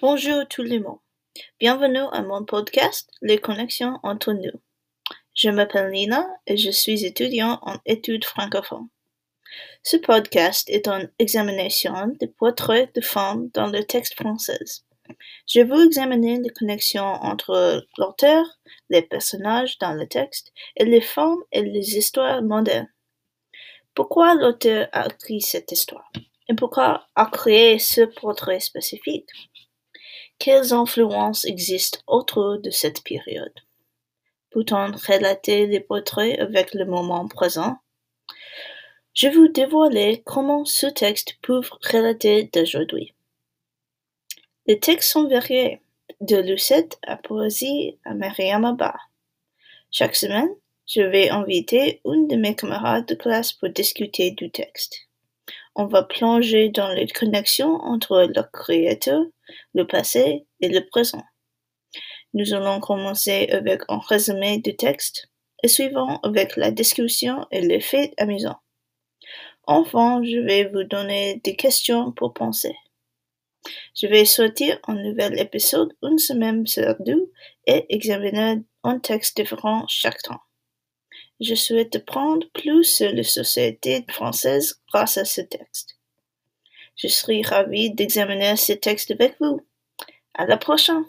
Bonjour tout le monde. Bienvenue à mon podcast Les connexions entre nous. Je m'appelle Nina et je suis étudiant en études francophones. Ce podcast est une examination des portraits de femmes dans le texte français. Je vais examiner les connexions entre l'auteur, les personnages dans le texte et les femmes et les histoires modernes. Pourquoi l'auteur a écrit cette histoire? Et pourquoi a créé ce portrait spécifique? Quelles influences existent autour de cette période? Peut-on relater les portraits avec le moment présent? Je vais vous dévoiler comment ce texte peut relater d'aujourd'hui. Les textes sont variés, de Lucette à Poésie à Mariam Abba. Chaque semaine, je vais inviter une de mes camarades de classe pour discuter du texte. On va plonger dans les connexions entre le créateur, le passé et le présent. Nous allons commencer avec un résumé du texte et suivant avec la discussion et les faits amusants. Enfin, je vais vous donner des questions pour penser. Je vais sortir un nouvel épisode une semaine sur deux et examiner un texte différent chaque temps. Je souhaite apprendre plus sur la société française grâce à ce texte. Je serai ravi d'examiner ce texte avec vous. À la prochaine!